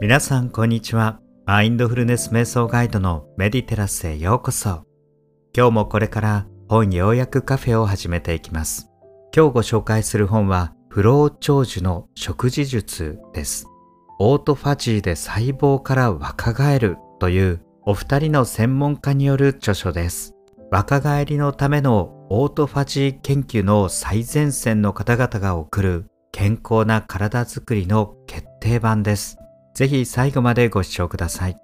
皆さんこんにちは。マインドフルネス瞑想ガイドのメディテラスへようこそ。今日もこれから本要約カフェを始めていきます。今日ご紹介する本はフロー長寿の食事術です。オートファジーで細胞から若返るというお二人の専門家による著書です。若返りのためのオートファジー研究の最前線の方々が送る健康な体づくりの決定版です。ぜひ最後までご視聴ください。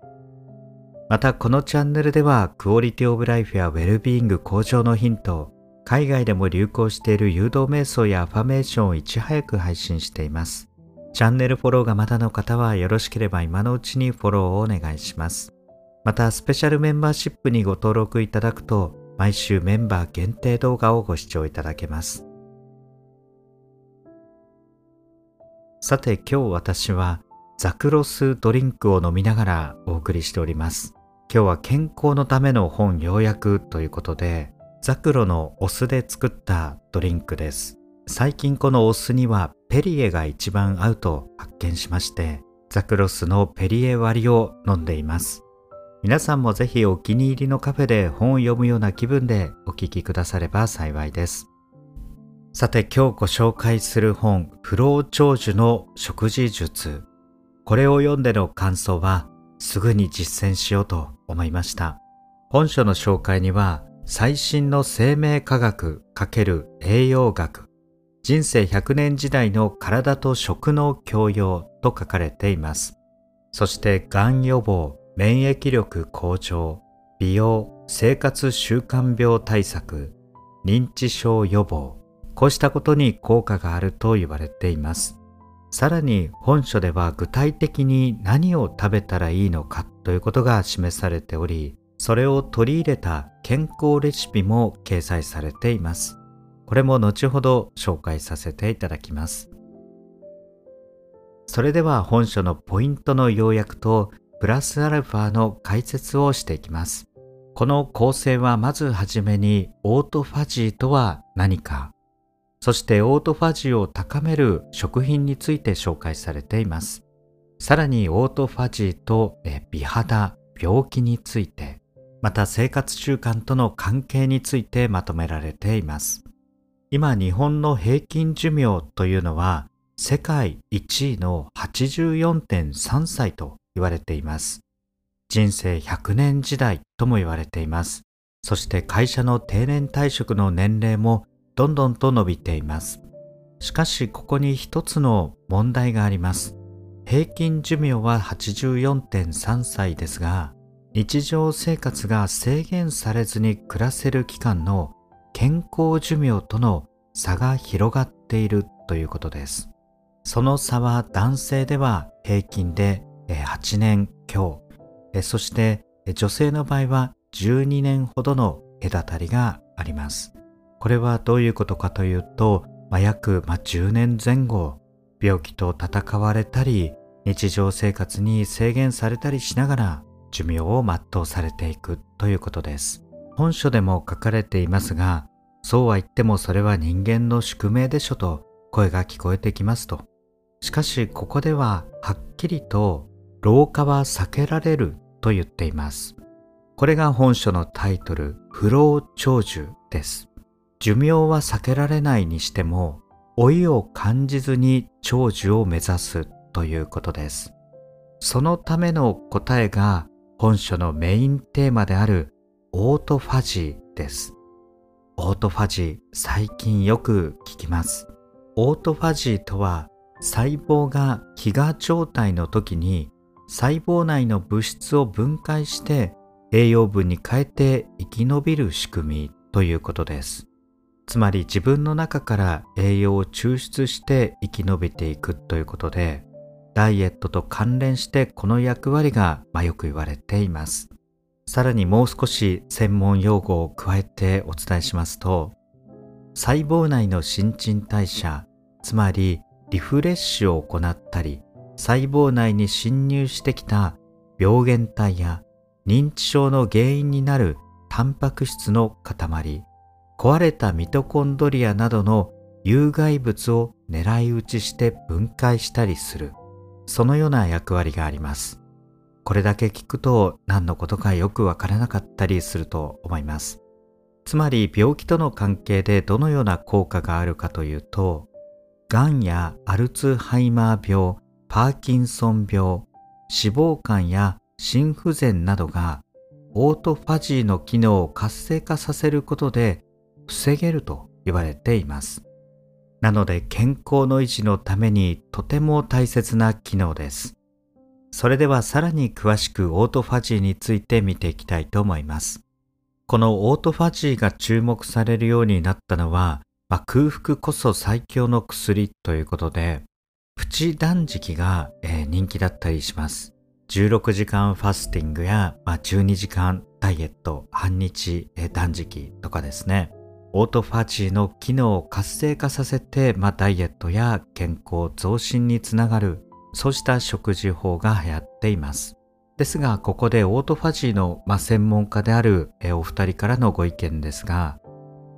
またこのチャンネルではクオリティオブライフやウェルビーイング向上のヒント、海外でも流行している誘導瞑想やアファメーションをいち早く配信しています。チャンネルフォローがまだの方はよろしければ今のうちにフォローをお願いします。また、スペシャルメンバーシップにご登録いただくと、毎週メンバー限定動画をご視聴いただけます。さて今日私はザクロスドリンクを飲みながらお送りしております。今日は健康のための本要約ということで、ザクロのお酢で作ったドリンクです。最近このお酢にはペリエが一番合うと発見しまして、ザクロスのペリエ割りを飲んでいます。皆さんもぜひお気に入りのカフェで本を読むような気分でお聞きくだされば幸いです。さて今日ご紹介する本、フロー長寿の食事術。これを読んでの感想はすぐに実践しようと思いました。本書の紹介には最新の生命科学×栄養学、人生100年時代の体と食の教養と書かれています。そしてがん予防、免疫力向上、美容、生活習慣病対策、認知症予防、こうしたことに効果があると言われています。さらに本書では具体的に何を食べたらいいのかということが示されており、それを取り入れた健康レシピも掲載されています。これも後ほど紹介させていただきます。それでは本書のポイントの要約とプラスアルファの解説をしていきます。この構成はまずはじめにオートファジーとは何か、そしてオートファジーを高める食品について紹介されています。さらにオートファジーと美肌、病気について、また生活習慣との関係についてまとめられています。今日本の平均寿命というのは世界1位の84.3歳と言われています。人生100年時代とも言われています。そして会社の定年退職の年齢もどんどんと伸びています。しかしここに一つの問題があります。平均寿命は84.3歳ですが、日常生活が制限されずに暮らせる期間の健康寿命との差が広がっているということです。その差は男性では平均で8年強、そして女性の場合は12年ほどの隔たりがあります。これはどういうことかというと、まあ、約10年前後、病気と戦われたり、日常生活に制限されたりしながら寿命を全うされていくということです。本書でも書かれていますが、そうは言ってもそれは人間の宿命でしょと声が聞こえてきますと。しかしここでははっきりと老化は避けられると言っています。これが本書のタイトル、不老長寿です。寿命は避けられないにしても、老いを感じずに長寿を目指すということです。そのための答えが本書のメインテーマであるオートファジーです。オートファジー、最近よく聞きます。オートファジーとは細胞が飢餓状態の時に細胞内の物質を分解して栄養分に変えて生き延びる仕組みということです。つまり自分の中から栄養を抽出して生き延びていくということで、ダイエットと関連してこの役割が、ま、よく言われています。さらにもう少し専門用語を加えてお伝えしますと、細胞内の新陳代謝、つまりリフレッシュを行ったり、細胞内に侵入してきた病原体や認知症の原因になるタンパク質の塊、壊れたミトコンドリアなどの有害物を狙い撃ちして分解したりする。そのような役割があります。これだけ聞くと何のことかよくわからなかったりすると思います。つまり病気との関係でどのような効果があるかというと、がんやアルツハイマー病、パーキンソン病、脂肪肝や心不全などがオートファジーの機能を活性化させることで防げると言われています。なので健康の維持のためにとても大切な機能です。それではさらに詳しくオートファジーについて見ていきたいと思います。このオートファジーが注目されるようになったのは、まあ、空腹こそ最強の薬ということで、プチ断食が、えー、人気だったりします。16時間ファスティングや、まあ、12時間ダイエット、半日、えー、断食とかですね。オートファジーの機能を活性化させて、まあ、ダイエットや健康増進につながる、そうした食事法が流行っています。ですが、ここでオートファジーの、まあ、専門家であるお二人からのご意見ですが、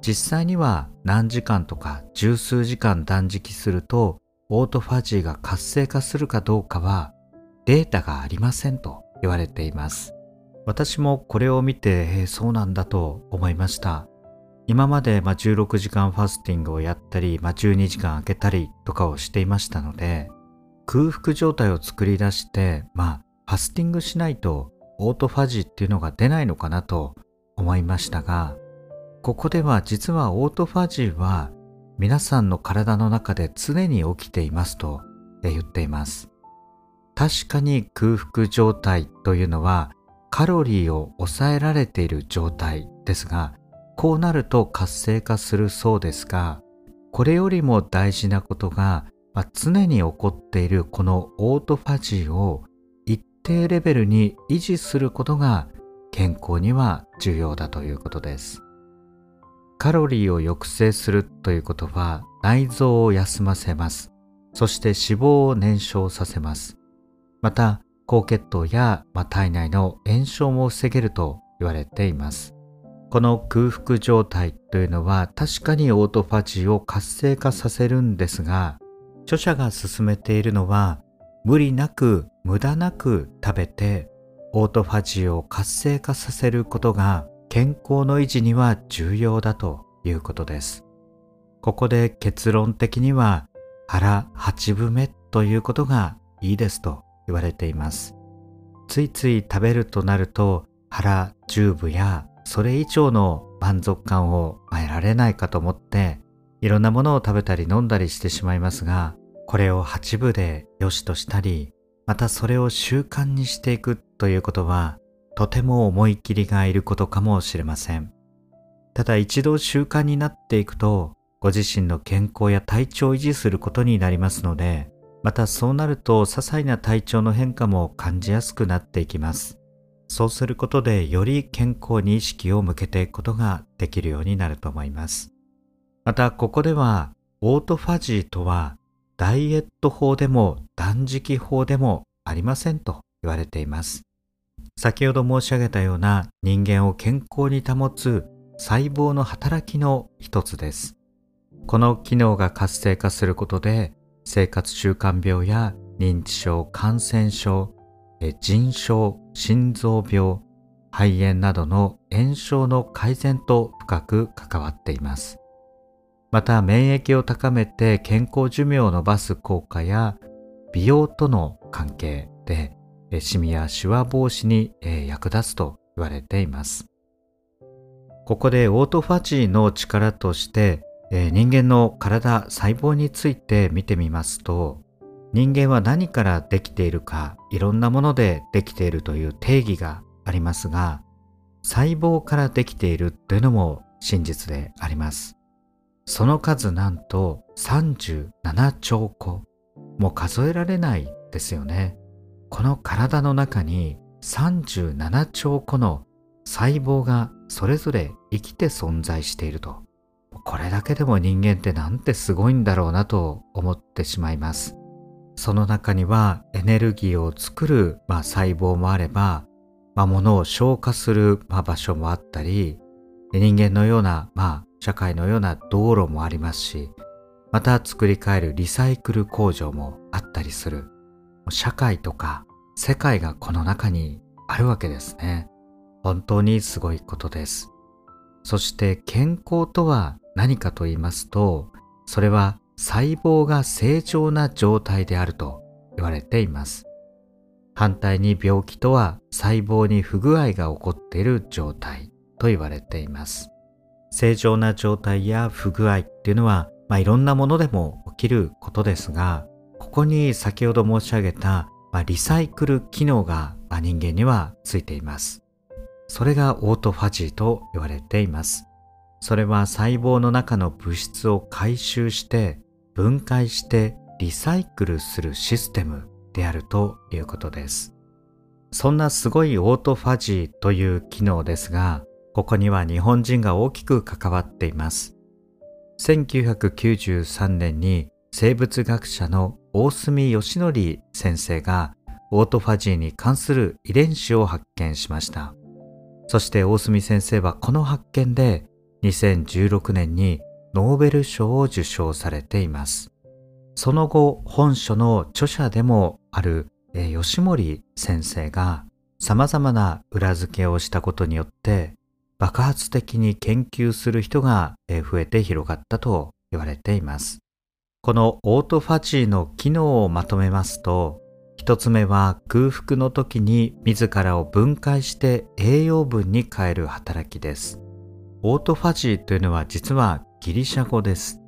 実際には何時間とか十数時間断食すると、オートファジーが活性化するかどうかはデータがありませんと言われています。私もこれを見て、えー、そうなんだと思いました。今まで、まあ、16時間ファスティングをやったり、まあ、12時間空けたりとかをしていましたので、空腹状態を作り出して、まあ、ファスティングしないとオートファジーっていうのが出ないのかなと思いましたが、ここでは実はオートファジーは皆さんの体の中で常に起きていますと言っています。確かに空腹状態というのはカロリーを抑えられている状態ですが、こうなると活性化するそうですが、これよりも大事なことが、まあ、常に起こっているこのオートファジーを一定レベルに維持することが健康には重要だということです。カロリーを抑制するということは内臓を休ませます。そして脂肪を燃焼させます。また、高血糖や、まあ、体内の炎症も防げると言われています。この空腹状態というのは確かにオートファジーを活性化させるんですが、著者が進めているのは無理なく無駄なく食べてオートファジーを活性化させることが健康の維持には重要だということです。ここで結論的には腹8分目ということがいいですと言われています。ついつい食べるとなると腹10分やそれ以上の満足感を得られないかと思っていろんなものを食べたり飲んだりしてしまいますがこれを八部で良しとしたり、またそれを習慣にしていくということは、とても思い切りがいることかもしれません。ただ一度習慣になっていくと、ご自身の健康や体調を維持することになりますので、またそうなると些細な体調の変化も感じやすくなっていきます。そうすることでより健康に意識を向けていくことができるようになると思います。またここではオートファジーとはダイエット法でも断食法でもありませんと言われています。先ほど申し上げたような人間を健康に保つ細胞の働きの一つです。この機能が活性化することで生活習慣病や認知症、感染症、腎症、心臓病、肺炎などの炎症の改善と深く関わっています。また免疫を高めて健康寿命を伸ばす効果や美容との関係でシミやシワ防止に役立つと言われています。ここでオートファジーの力として人間の体細胞について見てみますと人間は何からできているかいろんなものでできているという定義がありますが細胞からできているというのも真実であります。その数なんと37兆個。もう数えられないですよね。この体の中に37兆個の細胞がそれぞれ生きて存在していると。これだけでも人間ってなんてすごいんだろうなと思ってしまいます。その中にはエネルギーを作る、まあ、細胞もあれば、まあ、物を消化する、まあ、場所もあったり、人間のような、まあ、社会のような道路もありますし、また作り変えるリサイクル工場もあったりする。社会とか世界がこの中にあるわけですね。本当にすごいことです。そして健康とは何かと言いますと、それは細胞が正常な状態であると言われています。反対に病気とは細胞に不具合が起こっている状態と言われています。正常な状態や不具合っていうのは、まあ、いろんなものでも起きることですが、ここに先ほど申し上げた、まあ、リサイクル機能が、人間にはついています。それがオートファジーと言われています。それは細胞の中の物質を回収して分解してリサイクルするシステムであるということです。そんなすごいオートファジーという機能ですが、ここには日本人が大きく関わっています。1993年に生物学者の大隅義則先生がオートファジーに関する遺伝子を発見しました。そして大隅先生はこの発見で2016年にノーベル賞を受賞されています。その後、本書の著者でもある、吉森先生が様々な裏付けをしたことによって爆発的に研究する人が増えて広がったと言われています。このオートファジーの機能をまとめますと、一つ目は空腹の時に自らを分解して栄養分に変える働きです。オートファジーというのは実はギリシャ語です。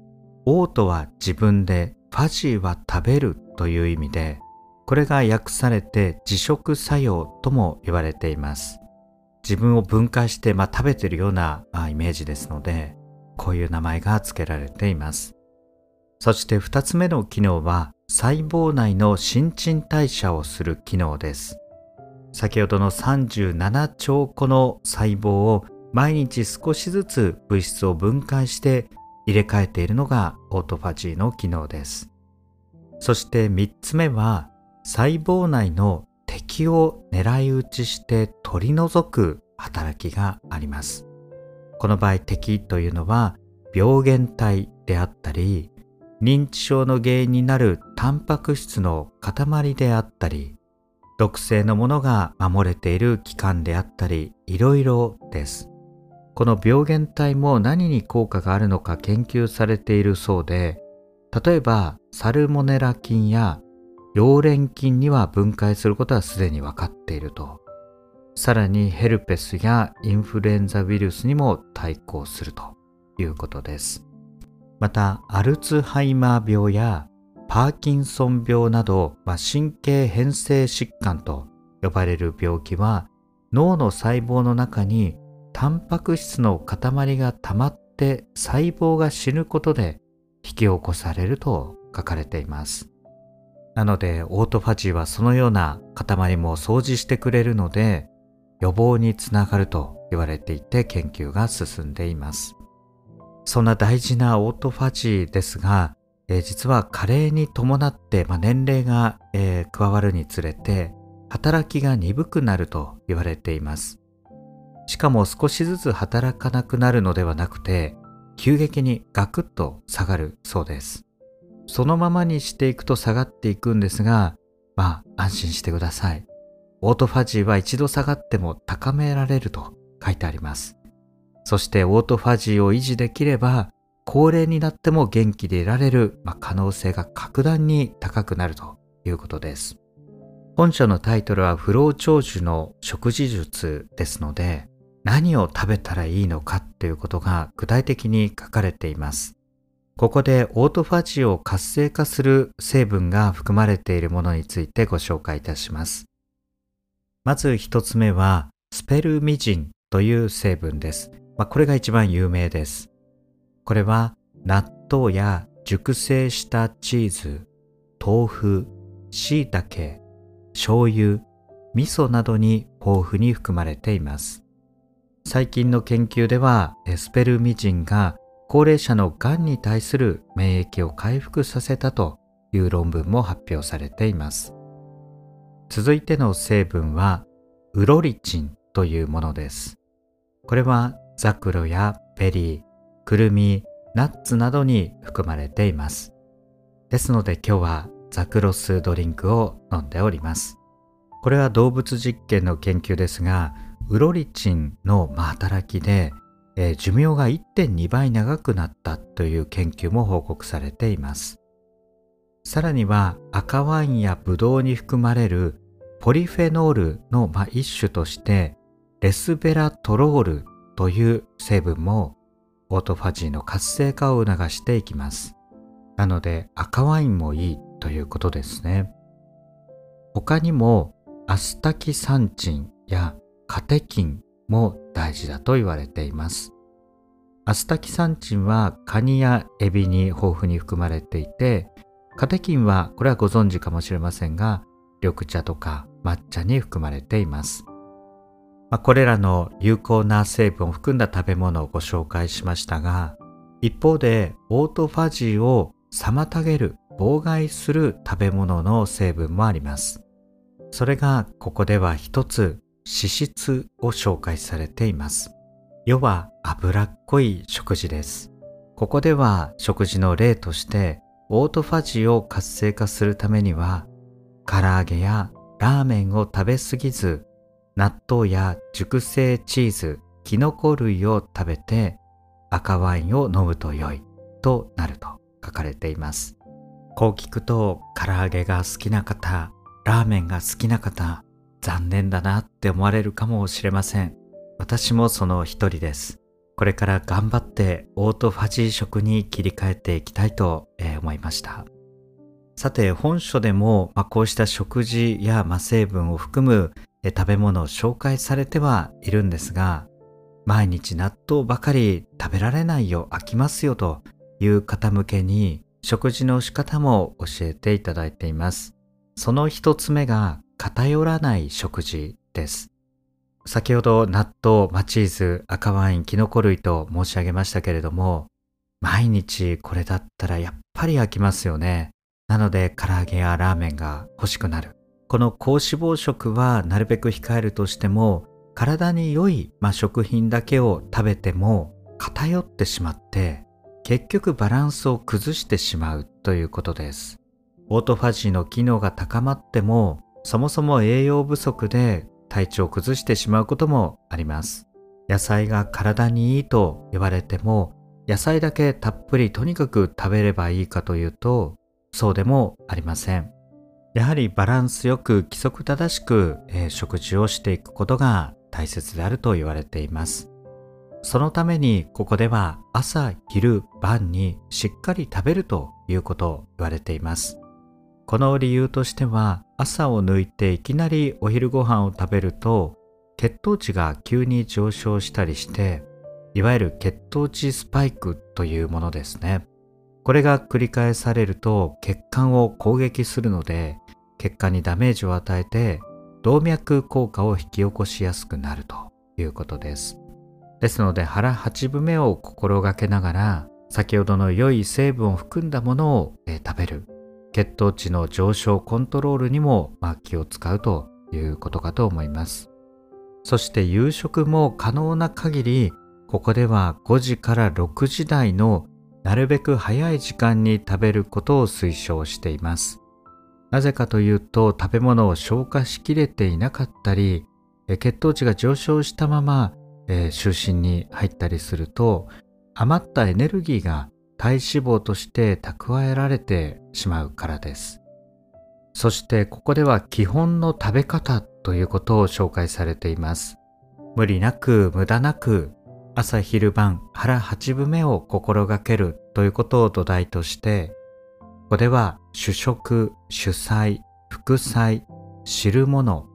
オートは自分で、ファジーは食べるという意味で、これが訳されて自食作用とも言われています。自分を分解して、まあ、食べてるようなイメージですので、こういう名前が付けられています。そして二つ目の機能は、細胞内の新陳代謝をする機能です。先ほどの37兆個の細胞を毎日少しずつ物質を分解して入れ替えているのがオートファジーの機能です。そして3つ目は細胞内の敵を狙い撃ちして取り除く働きがあります。この場合敵というのは病原体であったり認知症の原因になるタンパク質の塊であったり毒性のものが守れている器官であったりいろいろです。この病原体も何に効果があるのか研究されているそうで、例えばサルモネラ菌や溶連菌には分解することはすでに分かっていると。さらにヘルペスやインフルエンザウイルスにも対抗するということです。また、アルツハイマー病やパーキンソン病など、まあ、神経変性疾患と呼ばれる病気は脳の細胞の中にタンパク質の塊が溜まって細胞が死ぬことで引き起こされると書かれています。なのでオートファジーはそのような塊も掃除してくれるので予防につながると言われていて研究が進んでいます。そんな大事なオートファジーですが、えー、実は加齢に伴って、まあ、年齢が、えー、加わるにつれて働きが鈍くなると言われています。しかも少しずつ働かなくなるのではなくて、急激にガクッと下がるそうです。そのままにしていくと下がっていくんですが、まあ安心してください。オートファジーは一度下がっても高められると書いてあります。そしてオートファジーを維持できれば、高齢になっても元気でいられる、まあ、可能性が格段に高くなるということです。本書のタイトルは不老長寿の食事術ですので、何を食べたらいいのかっていうことが具体的に書かれています。ここでオートファジーを活性化する成分が含まれているものについてご紹介いたします。まず一つ目はスペルミジンという成分です。まあ、これが一番有名です。これは納豆や熟成したチーズ、豆腐、椎茸、醤油、味噌などに豊富に含まれています。最近の研究ではエスペルミジンが高齢者のがんに対する免疫を回復させたという論文も発表されています。続いての成分はウロリチンというものです。これはザクロやベリーくるみナッツなどに含まれています。ですので今日はザクロ酢ドリンクを飲んでおります。これは動物実験の研究ですが、ウロリチンの働きで、えー、寿命が1.2倍長くなったという研究も報告されています。さらには赤ワインやブドウに含まれるポリフェノールの、まあ、一種としてレスベラトロールという成分もオートファジーの活性化を促していきます。なので赤ワインもいいということですね。他にもアスタキサンチンやカテキンも大事だと言われています。アスタキサンチンはカニやエビに豊富に含まれていて、カテキンはこれはご存知かもしれませんが、緑茶とか抹茶に含まれています。まあ、これらの有効な成分を含んだ食べ物をご紹介しましたが、一方でオートファジーを妨げる、妨害する食べ物の成分もあります。それがここでは一つ脂質を紹介されています。要は脂っこい食事です。ここでは食事の例としてオートファジーを活性化するためには唐揚げやラーメンを食べ過ぎず納豆や熟成チーズ、キノコ類を食べて赤ワインを飲むと良いとなると書かれています。こう聞くと唐揚げが好きな方、ラーメンが好きな方、残念だなって思われるかもしれません。私もその一人です。これから頑張ってオートファジー食に切り替えていきたいと思いました。さて本書でも、まあ、こうした食事や、ま成分を含む食べ物を紹介されてはいるんですが、毎日納豆ばかり食べられないよ、飽きますよという方向けに食事の仕方も教えていただいています。その一つ目が偏らない食事です。先ほど納豆、マチーズ、赤ワイン、キノコ類と申し上げましたけれども、毎日これだったらやっぱり飽きますよね。なので唐揚げやラーメンが欲しくなる。この高脂肪食はなるべく控えるとしても体に良い、ま、食品だけを食べても偏ってしまって結局バランスを崩してしまうということです。オートファジーの機能が高まってもそもそも栄養不足で体調を崩してしまうこともあります。野菜が体にいいと言われても野菜だけたっぷりとにかく食べればいいかというとそうでもありません。やはりバランスよく規則正しく、えー、食事をしていくことが大切であると言われています。そのためにここでは朝、昼、晩にしっかり食べるということを言われています。この理由としては朝を抜いていきなりお昼ご飯を食べると血糖値が急に上昇したりしていわゆる血糖値スパイクというものですね。これが繰り返されると血管を攻撃するので血管にダメージを与えて動脈硬化を引き起こしやすくなるということです。ですので腹八分目を心がけながら先ほどの良い成分を含んだものを、え食べる血糖値の上昇コントロールにも、まあ、気を使うということかと思います。そして夕食も可能な限りここでは5時から6時台のなるべく早い時間に食べることを推奨しています。なぜかというと食べ物を消化しきれていなかったり血糖値が上昇したまま、えー、就寝に入ったりすると余ったエネルギーが体脂肪として蓄えられてしまうからです。そしてここでは基本の食べ方ということを紹介されています。無理なく無駄なく朝昼晩腹八分目を心がけるということを土台としてここでは主食、主菜、副菜、汁物、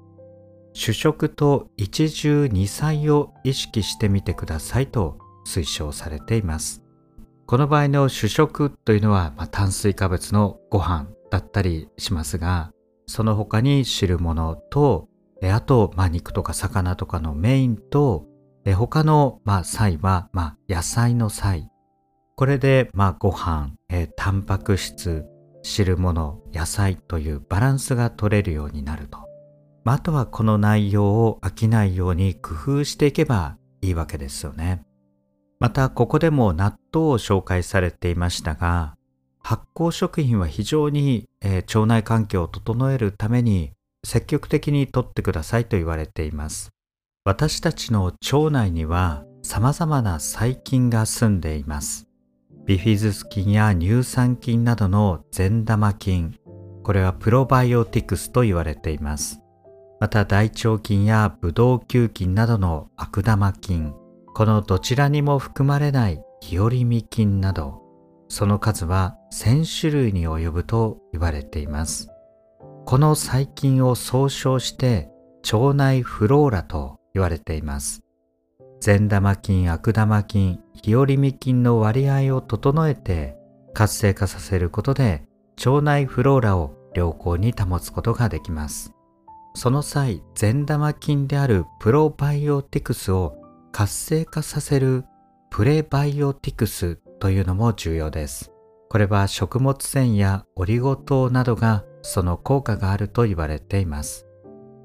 主食と一汁二菜を意識してみてくださいと推奨されています。この場合の主食というのは、まあ、炭水化物のご飯だったりしますが、その他に汁物と、あと、まあ、肉とか魚とかのメインと、他の、まあ、菜は、まあ、野菜の菜これで、まあ、ご飯、えー、タンパク質、汁物、野菜というバランスが取れるようになると。まあ、あとはこの内容を飽きないように工夫していけばいいわけですよね。また、ここでも納豆を紹介されていましたが、発酵食品は非常に、えー、腸内環境を整えるために積極的にとってくださいと言われています。私たちの腸内には様々な細菌が住んでいます。ビフィズス菌や乳酸菌などの善玉菌、これはプロバイオティクスと言われています。また大腸菌やブドウ球菌などの悪玉菌、このどちらにも含まれない日和見菌など、その数は1000種類に及ぶと言われています。この細菌を総称して腸内フローラと言われています。善玉菌、悪玉菌、日和見菌の割合を整えて活性化させることで腸内フローラを良好に保つことができます。その際、善玉菌であるプロバイオティクスを活性化させるプレバイオティクスというのも重要です。これは食物繊維やオリゴ糖などがその効果があると言われています。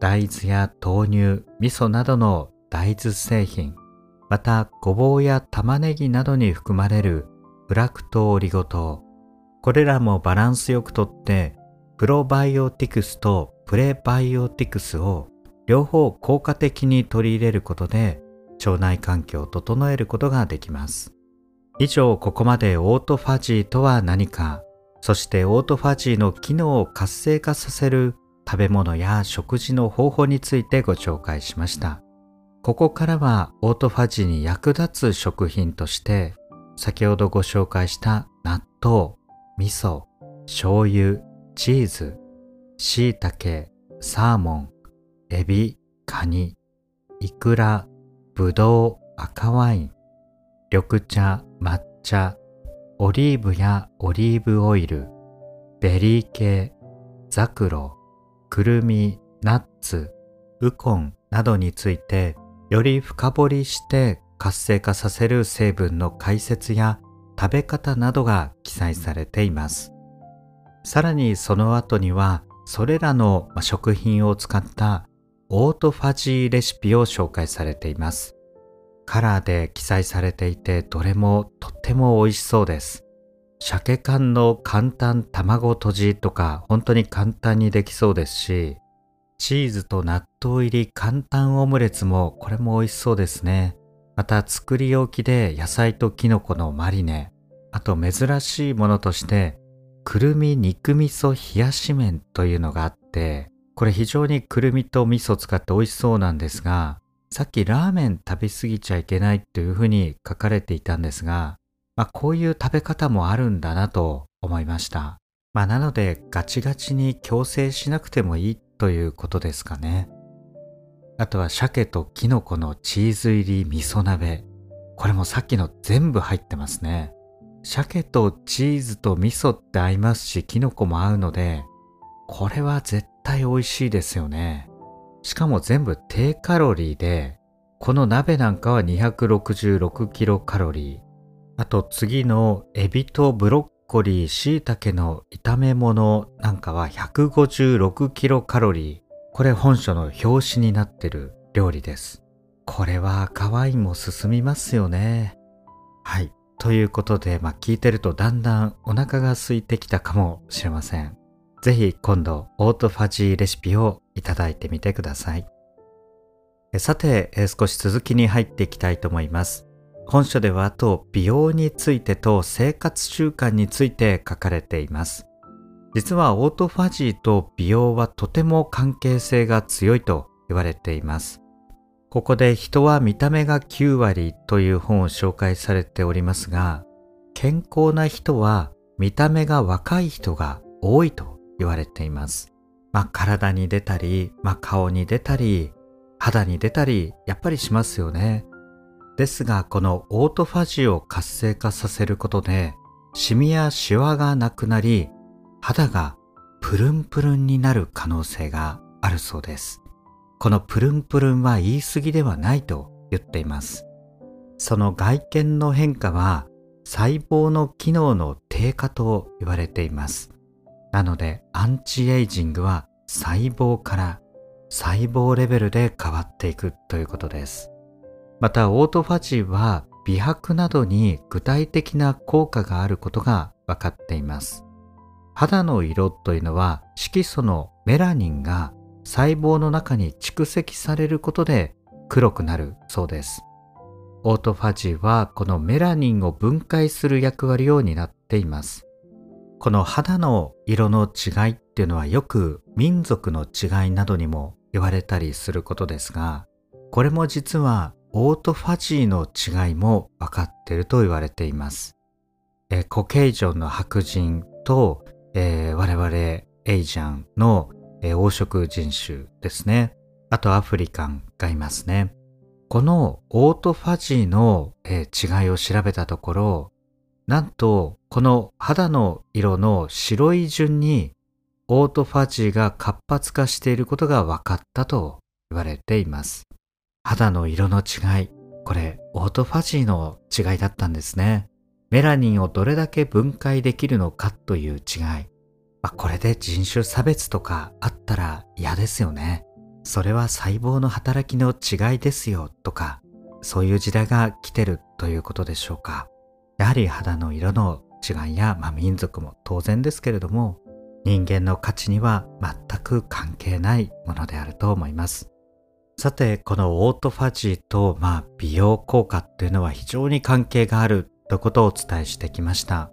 大豆や豆乳、味噌などの大豆製品、またごぼうや玉ねぎなどに含まれるフラクトオリゴ糖これらもバランスよくとってプロバイオティクスとプレバイオティクスを両方効果的に取り入れることで腸内環境を整えることができます。以上ここまでオートファジーとは何かそしてオートファジーの機能を活性化させる食べ物や食事の方法についてご紹介しました。ここからはオートファジーに役立つ食品として先ほどご紹介した納豆、味噌、醤油、チーズ、椎茸、サーモン、エビ、カニ、イクラ、ブドウ、赤ワイン、緑茶、抹茶、オリーブやオリーブオイル、ベリー系、ザクロ、くるみ、ナッツ、ウコンなどについてより深掘りして活性化させる成分の解説や食べ方などが記載されています。さらにその後にはそれらの食品を使ったオートファジーレシピを紹介されています。カラーで記載されていてどれもとっても美味しそうです。鮭缶の簡単卵とじとか本当に簡単にできそうですし、チーズと納豆入り簡単オムレツもこれも美味しそうですね。また作り置きで野菜とキノコのマリネ。あと珍しいものとしてくるみ肉味噌冷やし麺というのがあってこれ非常にくるみと味噌を使って美味しそうなんですがさっきラーメン食べ過ぎちゃいけないというふうに書かれていたんですが、まあ、こういう食べ方もあるんだなと思いました。まあ、なのでガチガチに強制しなくてもいいということですかね。あとは鮭とキノコのチーズ入り味噌鍋。これもさっきの全部入ってますね。鮭とチーズと味噌って合いますし、キノコも合うので、これは絶対美味しいですよね。しかも全部低カロリーで、この鍋なんかは266キロカロリー。あと次のエビとブロッコリー、椎茸の炒め物なんかは156キロカロリー。これ本書の表紙になってる料理です。これは赤ワインも進みますよね。はい。ということで、まあ、聞いてるとだんだんお腹が空いてきたかもしれません。ぜひ今度オートファジーレシピをいただいてみてください。さて、少し続きに入っていきたいと思います。本書ではあと美容についてと生活習慣について書かれています。実はオートファジーと美容はとても関係性が強いと言われています。ここで人は見た目が9割という本を紹介されておりますが、健康な人は見た目が若い人が多いと言われています。まあ体に出たり、まあ顔に出たり、肌に出たり、やっぱりしますよね。ですが、このオートファジーを活性化させることで、シミやシワがなくなり、肌がプルンプルンになる可能性があるそうです。このプルンプルンは言い過ぎではないと言っています。その外見の変化は細胞の機能の低下と言われています。なのでアンチエイジングは細胞から細胞レベルで変わっていくということです。またオートファジーは美白などに具体的な効果があることが分かっています。肌の色というのは色素のメラニンが細胞の中に蓄積されることで黒くなるそうです。オートファジーはこのメラニンを分解する役割を担っています。この肌の色の違いっていうのはよく民族の違いなどにも言われたりすることですが、これも実はオートファジーの違いも分かっていると言われています。えコケイジョンの白人と、えー、我々エイジャンの、えー、黄色人種ですね。あとアフリカンがいますね。このオートファジーの、えー、違いを調べたところ、なんとこの肌の色の白い順にオートファジーが活発化していることが分かったと言われています。肌の色の違い、これオートファジーの違いだったんですね。メラニンをどれだけ分解できるのかという違い。まあ、これで人種差別とかあったら嫌ですよね。それは細胞の働きの違いですよとか、そういう時代が来てるということでしょうか。やはり肌の色の違いや、まあ、民族も当然ですけれども人間の価値には全く関係ないものであると思います。さてこのオートファジーと、まあ、美容効果っていうのは非常に関係があるということをお伝えしてきました。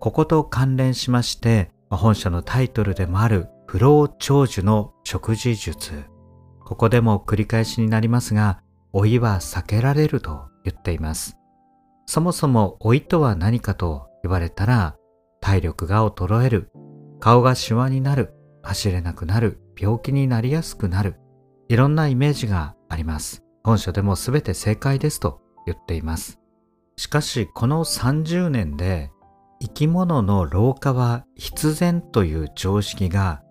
ここと関連しまして本書のタイトルでもある不老長寿の食事術。ここでも繰り返しになりますが老いは避けられると言っています。そもそも老いとは何かと言われたら、体力が衰える、顔がシワになる、走れなくなる、病気になりやすくなる、いろんなイメージがあります。本書でも全て正解ですと言っています。しかしこの30年で生き物の老化は必然という常識が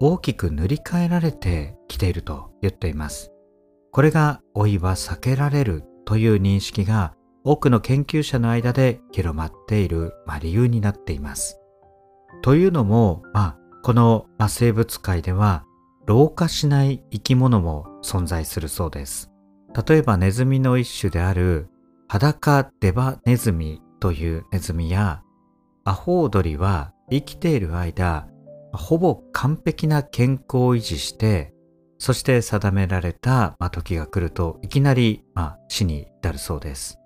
大きく塗り替えられてきていると言っています。これが老いは避けられるという認識が多くの研究者の間で広まっている、まあ、理由になっています。というのも、まあ、この、生物界では老化しない生き物も存在するそうです。例えばネズミの一種である裸デバネズミというネズミやアホウドリは生きている間ほぼ完璧な健康を維持してそして定められた、まあ、時が来るといきなり、まあ、死に至るそうです。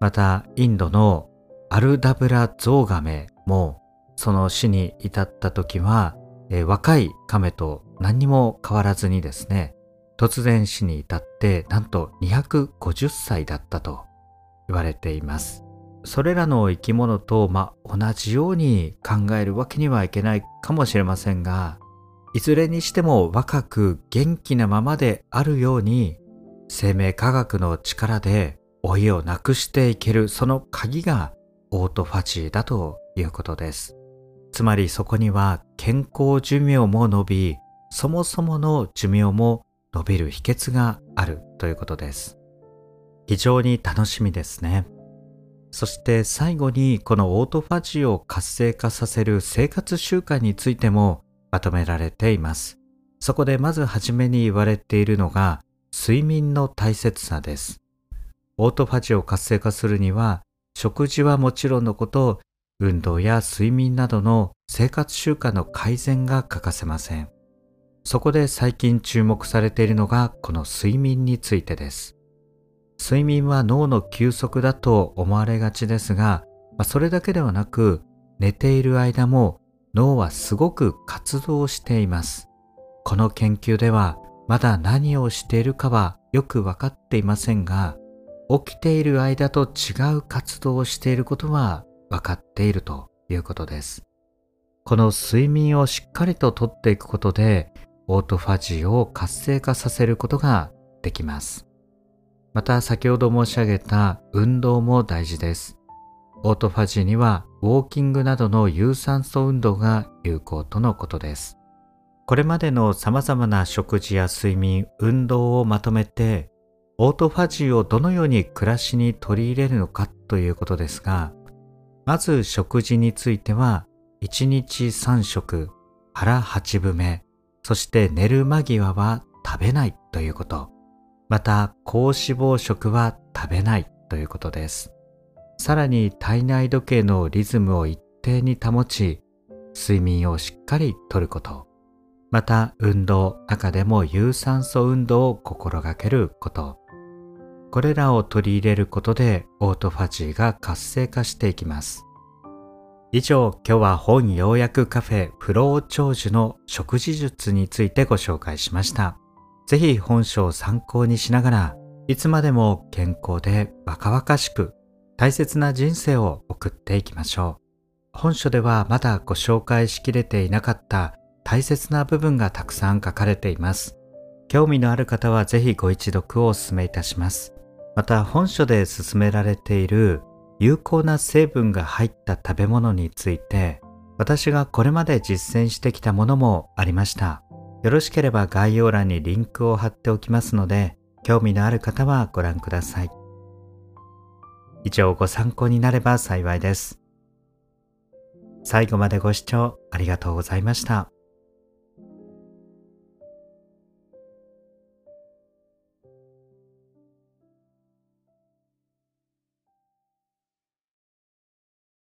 またインドのアルダブラゾウガメもその死に至った時は、えー、若い亀と何にも変わらずにですね突然死に至ってなんと250歳だったと言われています。それらの生き物と、ま、同じように考えるわけにはいけないかもしれませんがいずれにしても若く元気なままであるように生命科学の力で老いをなくしていけるその鍵がオートファジーだということです。つまりそこには健康寿命も伸び、そもそもの寿命も伸びる秘訣があるということです。非常に楽しみですね。そして最後にこのオートファジーを活性化させる生活習慣についてもまとめられています。そこでまずはじめに言われているのが睡眠の大切さです。オートファジーを活性化するには、食事はもちろんのこと、運動や睡眠などの生活習慣の改善が欠かせません。そこで最近注目されているのがこの睡眠についてです。睡眠は脳の休息だと思われがちですが、まあ、それだけではなく寝ている間も脳はすごく活動しています。この研究ではまだ何をしているかはよくわかっていませんが、起きている間と違う活動をしていることは分かっているということです。この睡眠をしっかりととっていくことで、オートファジーを活性化させることができます。また先ほど申し上げた運動も大事です。オートファジーにはウォーキングなどの有酸素運動が有効とのことです。これまでの様々な食事や睡眠、運動をまとめてオートファジーをどのように暮らしに取り入れるのかということですが、まず食事については、1日3食、腹8分目、そして寝る間際は食べないということ。また、高脂肪食は食べないということです。さらに体内時計のリズムを一定に保ち、睡眠をしっかりとること。また運動、中でも有酸素運動を心がけること。これらを取り入れることでオートファジーが活性化していきます。以上、今日は本要約カフェフロー長寿の食事術についてご紹介しました。ぜひ本書を参考にしながら、いつまでも健康で若々しく大切な人生を送っていきましょう。本書ではまだご紹介しきれていなかった大切な部分がたくさん書かれています。興味のある方はぜひご一読をお勧めいたします。また本書で勧められている有効な成分が入った食べ物について私がこれまで実践してきたものもありました。よろしければ概要欄にリンクを貼っておきますので興味のある方はご覧ください。以上ご参考になれば幸いです。最後までご視聴ありがとうございました。